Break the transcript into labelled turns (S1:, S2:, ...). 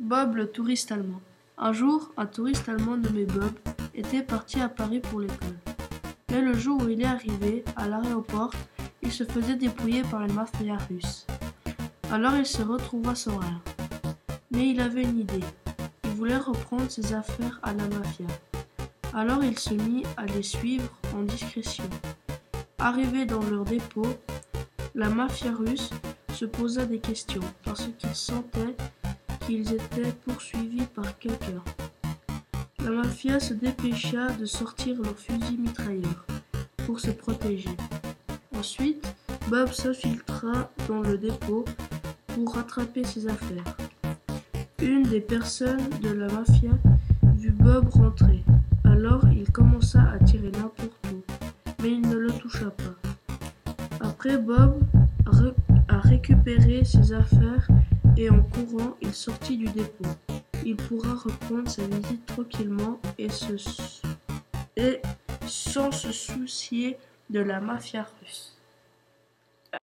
S1: Bob le touriste allemand. Un jour, un touriste allemand nommé Bob était parti à Paris pour l'école. Mais le jour où il est arrivé à l'aéroport, il se faisait dépouiller par une mafia russe. Alors il se retrouva sans rien. Mais il avait une idée. Il voulait reprendre ses affaires à la mafia. Alors il se mit à les suivre en discrétion. Arrivé dans leur dépôt, la mafia russe se posa des questions parce qu'il sentait qu'ils étaient poursuivis par quelqu'un. La mafia se dépêcha de sortir leurs fusils mitrailleurs pour se protéger. Ensuite, Bob s'infiltra dans le dépôt pour rattraper ses affaires. Une des personnes de la mafia vit Bob rentrer. Alors il commença à tirer n'importe où, mais il ne le toucha pas. Après, Bob a récupéré ses affaires et en courant, il sortit du dépôt. Il pourra reprendre sa visite tranquillement et, sans se soucier de la mafia russe.